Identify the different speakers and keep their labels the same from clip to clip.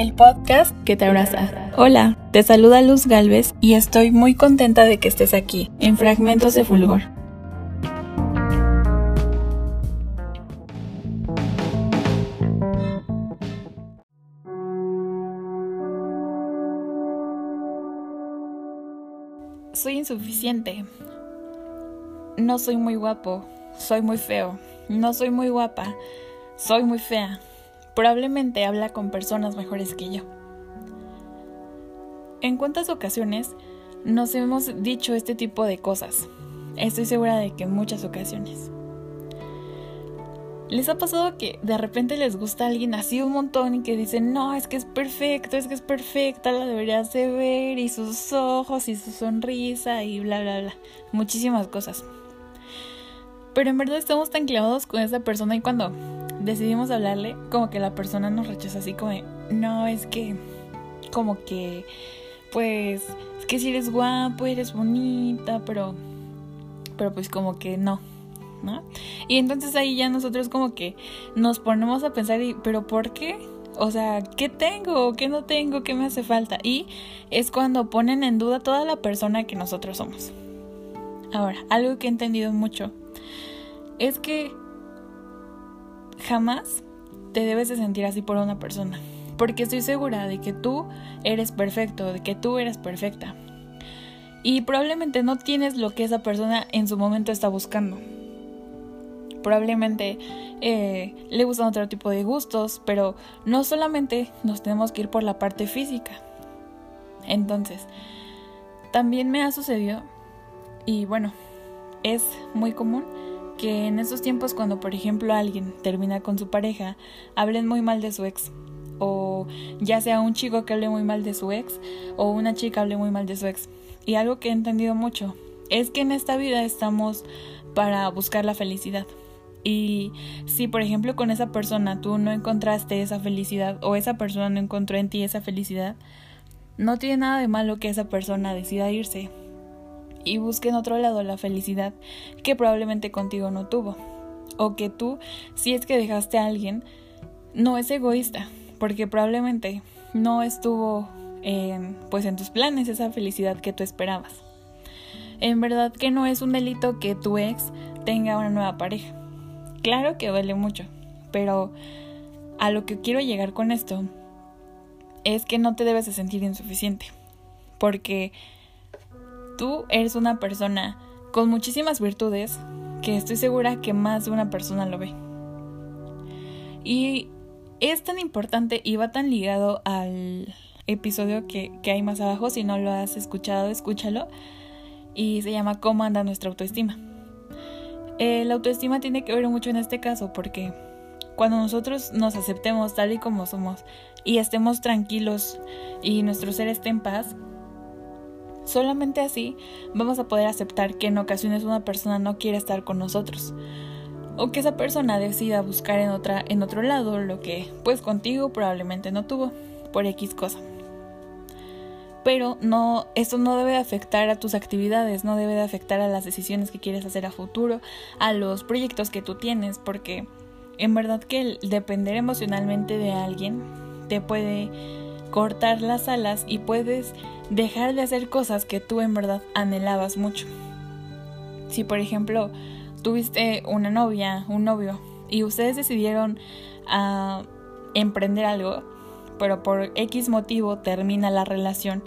Speaker 1: el podcast que te abraza.
Speaker 2: Hola, te saluda Luz Galvez
Speaker 1: y estoy muy contenta de que estés aquí, en Fragmentos de Fulgor. Soy insuficiente. No soy muy guapo. Soy muy feo. No soy muy guapa. Soy muy fea. Probablemente habla con personas mejores que yo. ¿En cuántas ocasiones nos hemos dicho este tipo de cosas? Estoy segura de que en muchas ocasiones. ¿Les ha pasado que de repente les gusta alguien así un montón y que dicen, no, es que es perfecto, es que es perfecta, la deberías de ver, y sus ojos y su sonrisa y bla, bla, bla, muchísimas cosas. Pero en verdad estamos tan clavados con esa persona y cuando decidimos hablarle, como que la persona nos rechaza así como no, es que, como que, pues, es que si eres guapo, eres bonita, pero, pero pues como que no, ¿no? Y entonces ahí ya nosotros como que nos ponemos a pensar, y, pero ¿por qué? O sea, ¿qué tengo? ¿Qué no tengo? ¿Qué me hace falta? Y es cuando ponen en duda toda la persona que nosotros somos. Ahora, algo que he entendido mucho es que jamás te debes de sentir así por una persona. Porque estoy segura de que tú eres perfecto, de que tú eres perfecta. Y probablemente no tienes lo que esa persona en su momento está buscando. Probablemente eh, le gustan otro tipo de gustos, pero no solamente nos tenemos que ir por la parte física. Entonces, también me ha sucedido, y bueno, es muy común que en esos tiempos cuando por ejemplo alguien termina con su pareja, hablen muy mal de su ex. O ya sea un chico que hable muy mal de su ex o una chica hable muy mal de su ex. Y algo que he entendido mucho es que en esta vida estamos para buscar la felicidad. Y si por ejemplo con esa persona tú no encontraste esa felicidad o esa persona no encontró en ti esa felicidad, no tiene nada de malo que esa persona decida irse y busque en otro lado la felicidad que probablemente contigo no tuvo. O que tú, si es que dejaste a alguien, no es egoísta, porque probablemente no estuvo pues en tus planes esa felicidad que tú esperabas. En verdad que no es un delito que tu ex tenga una nueva pareja. Claro que duele mucho, pero a lo que quiero llegar con esto es que no te debes de sentir insuficiente, porque tú eres una persona con muchísimas virtudes que estoy segura que más de una persona lo ve. Y es tan importante y va tan ligado al episodio que, hay más abajo. Si no lo has escuchado, escúchalo. Y se llama ¿Cómo anda nuestra autoestima? Eh, la autoestima tiene que ver mucho en este caso porque cuando nosotros nos aceptemos tal y como somos y estemos tranquilos y nuestro ser esté en paz, Solamente así vamos a poder aceptar que en ocasiones una persona no quiere estar con nosotros o que esa persona decida buscar en otra en otro lado lo que pues contigo probablemente no tuvo por X cosa. Pero no esto no debe afectar a tus actividades, no debe de afectar a las decisiones que quieres hacer a futuro, a los proyectos que tú tienes, porque en verdad que depender emocionalmente de alguien te puede cortar las alas y puedes dejar de hacer cosas que tú en verdad anhelabas mucho. Si por ejemplo tuviste una novia, un novio, y ustedes decidieron ah, emprender algo, pero por X motivo termina la relación.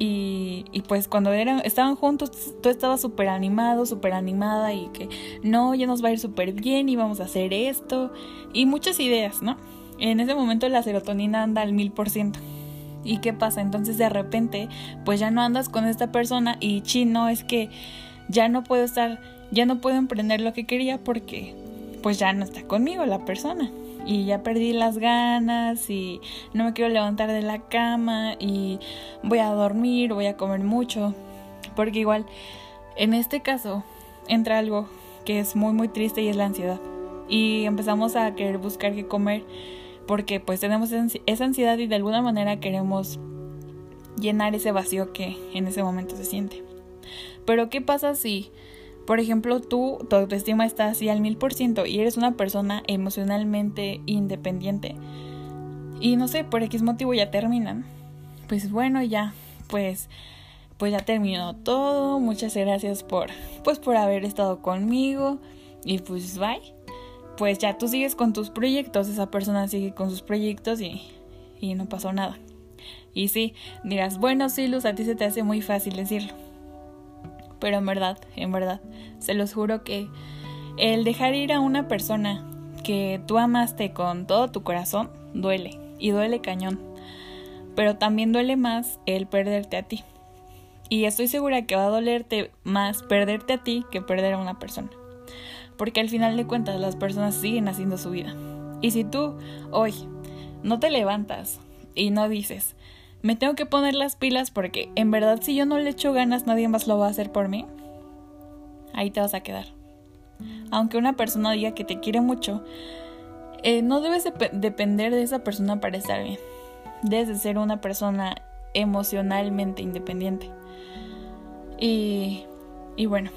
Speaker 1: Y, y pues cuando eran, estaban juntos, tú estabas súper animado, súper animada y que no, ya nos va a ir súper bien y vamos a hacer esto. Y muchas ideas, ¿no? En ese momento la serotonina anda al mil por ciento. ¿Y qué pasa? Entonces de repente, pues ya no andas con esta persona y chino es que ya no puedo estar, ya no puedo emprender lo que quería porque pues ya no está conmigo la persona. Y ya perdí las ganas y no me quiero levantar de la cama y voy a dormir, voy a comer mucho. Porque igual, en este caso, entra algo que es muy muy triste y es la ansiedad. Y empezamos a querer buscar qué comer porque pues tenemos esa ansiedad y de alguna manera queremos llenar ese vacío que en ese momento se siente. Pero ¿qué pasa si, por ejemplo, tú, tu autoestima está así al mil por ciento y eres una persona emocionalmente independiente? y no sé, por X motivo ya terminan, pues bueno, ya, pues pues ya terminó todo. Muchas gracias por pues por haber estado conmigo y pues bye. Pues ya tú sigues con tus proyectos, esa persona sigue con sus proyectos y, y no pasó nada. Y sí, dirás, bueno, sí, Luz, a ti se te hace muy fácil decirlo. Pero en verdad, en verdad, se los juro que el dejar ir a una persona que tú amaste con todo tu corazón duele y duele cañón. Pero también duele más el perderte a ti. Y estoy segura que va a dolerte más perderte a ti que perder a una persona. Porque al final de cuentas las personas siguen haciendo su vida. Y si tú hoy no te levantas y no dices, me tengo que poner las pilas porque en verdad si yo no le echo ganas nadie más lo va a hacer por mí, ahí te vas a quedar. Aunque una persona diga que te quiere mucho, eh, no debes depender de esa persona para estar bien. Debes de ser una persona emocionalmente independiente. Y, y bueno,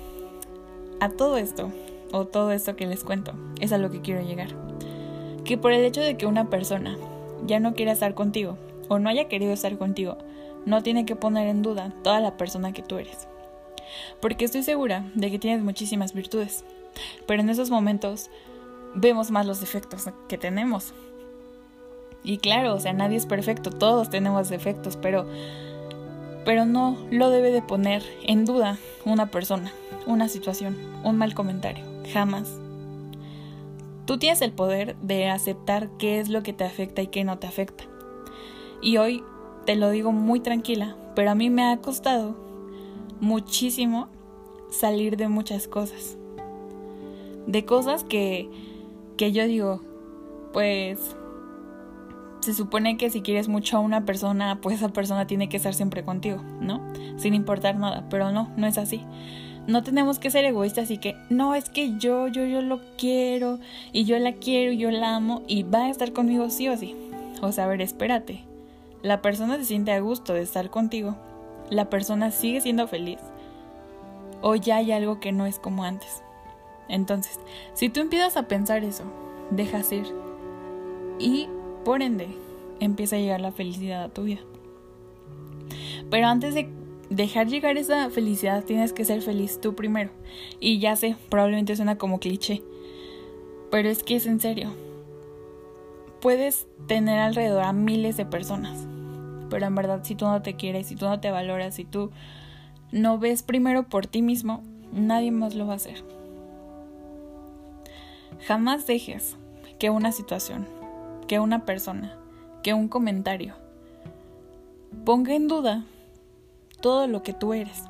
Speaker 1: a todo esto, o todo esto que les cuento, es a lo que quiero llegar. Que por el hecho de que una persona ya no quiera estar contigo, o no haya querido estar contigo, no tiene que poner en duda toda la persona que tú eres. Porque estoy segura de que tienes muchísimas virtudes, pero en esos momentos vemos más los defectos que tenemos. Y claro, o sea, nadie es perfecto, todos tenemos defectos, pero pero no lo debe de poner en duda una persona, una situación, un mal comentario, jamás. Tú tienes el poder de aceptar qué es lo que te afecta y qué no te afecta. Y hoy te lo digo muy tranquila, pero a mí me ha costado muchísimo salir de muchas cosas. De cosas que, que yo digo, pues se supone que si quieres mucho a una persona, pues esa persona tiene que estar siempre contigo, ¿no? Sin importar nada, pero no, no es así. No tenemos que ser egoístas y que, no, es que yo, yo, yo lo quiero y yo la quiero y yo la amo y va a estar conmigo sí o sí. O sea, a ver, espérate. La persona se siente a gusto de estar contigo. La persona sigue siendo feliz. O ya hay algo que no es como antes. Entonces, si tú empiezas a pensar eso, dejas ir. Y por ende, empieza a llegar la felicidad a tu vida. Pero antes de dejar llegar esa felicidad, tienes que ser feliz tú primero. Y ya sé, probablemente suena como cliché, pero es que es en serio. Puedes tener alrededor a miles de personas, pero en verdad si tú no te quieres, si tú no te valoras, si tú no ves primero por ti mismo, nadie más lo va a hacer. Jamás dejes que una situación, que una persona, que un comentario ponga en duda todo lo que tú eres.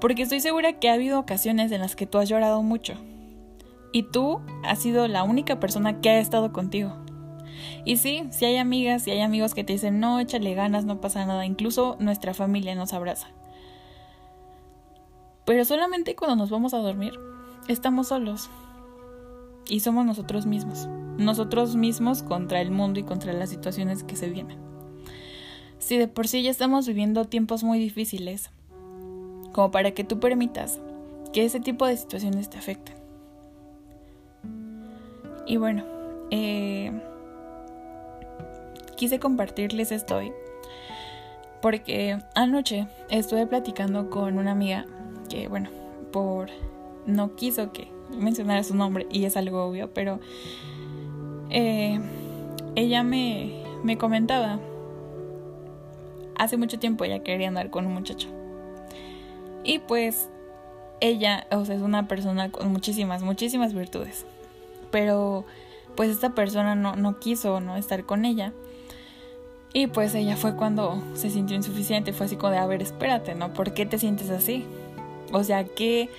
Speaker 1: Porque estoy segura que ha habido ocasiones en las que tú has llorado mucho. Y tú has sido la única persona que ha estado contigo. Y sí, si hay amigas y hay amigos que te dicen, no, échale ganas, no pasa nada. Incluso nuestra familia nos abraza. Pero solamente cuando nos vamos a dormir, estamos solos. Y somos nosotros mismos nosotros mismos contra el mundo y contra las situaciones que se vienen. Si de por sí ya estamos viviendo tiempos muy difíciles, como para que tú permitas que ese tipo de situaciones te afecten. Y bueno, eh, quise compartirles esto hoy porque anoche estuve platicando con una amiga que, bueno, por no quiso que mencionara su nombre y es algo obvio, pero eh, ella me, me comentaba, hace mucho tiempo ella quería andar con un muchacho. Y pues ella, o sea, es una persona con muchísimas, muchísimas virtudes. Pero pues esta persona no, no quiso no estar con ella. Y pues ella fue cuando se sintió insuficiente, fue así como de, a ver, espérate, ¿no? ¿Por qué te sientes así? O sea, que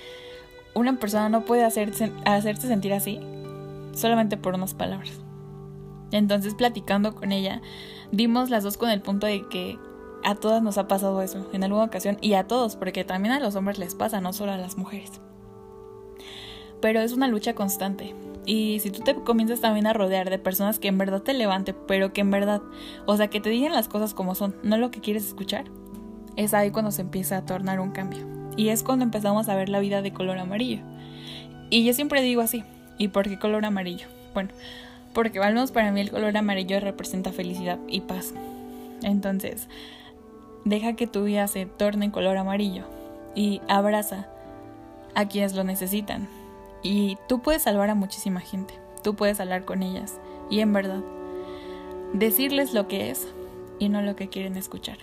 Speaker 1: una persona no puede hacerse, hacerte sentir así solamente por unas palabras. Entonces platicando con ella, dimos las dos con el punto de que a todas nos ha pasado eso en alguna ocasión y a todos, porque también a los hombres les pasa, no solo a las mujeres. Pero es una lucha constante. Y si tú te comienzas también a rodear de personas que en verdad te levanten, pero que en verdad, o sea, que te digan las cosas como son, no lo que quieres escuchar, es ahí cuando se empieza a tornar un cambio. Y es cuando empezamos a ver la vida de color amarillo. Y yo siempre digo así, ¿y por qué color amarillo? Bueno, Porque al menos para mí el color amarillo representa felicidad y paz. Entonces, deja que tu vida se torne en color amarillo y abraza a quienes lo necesitan. Y tú puedes salvar a muchísima gente, tú puedes hablar con ellas y en verdad decirles lo que es y no lo que quieren escuchar.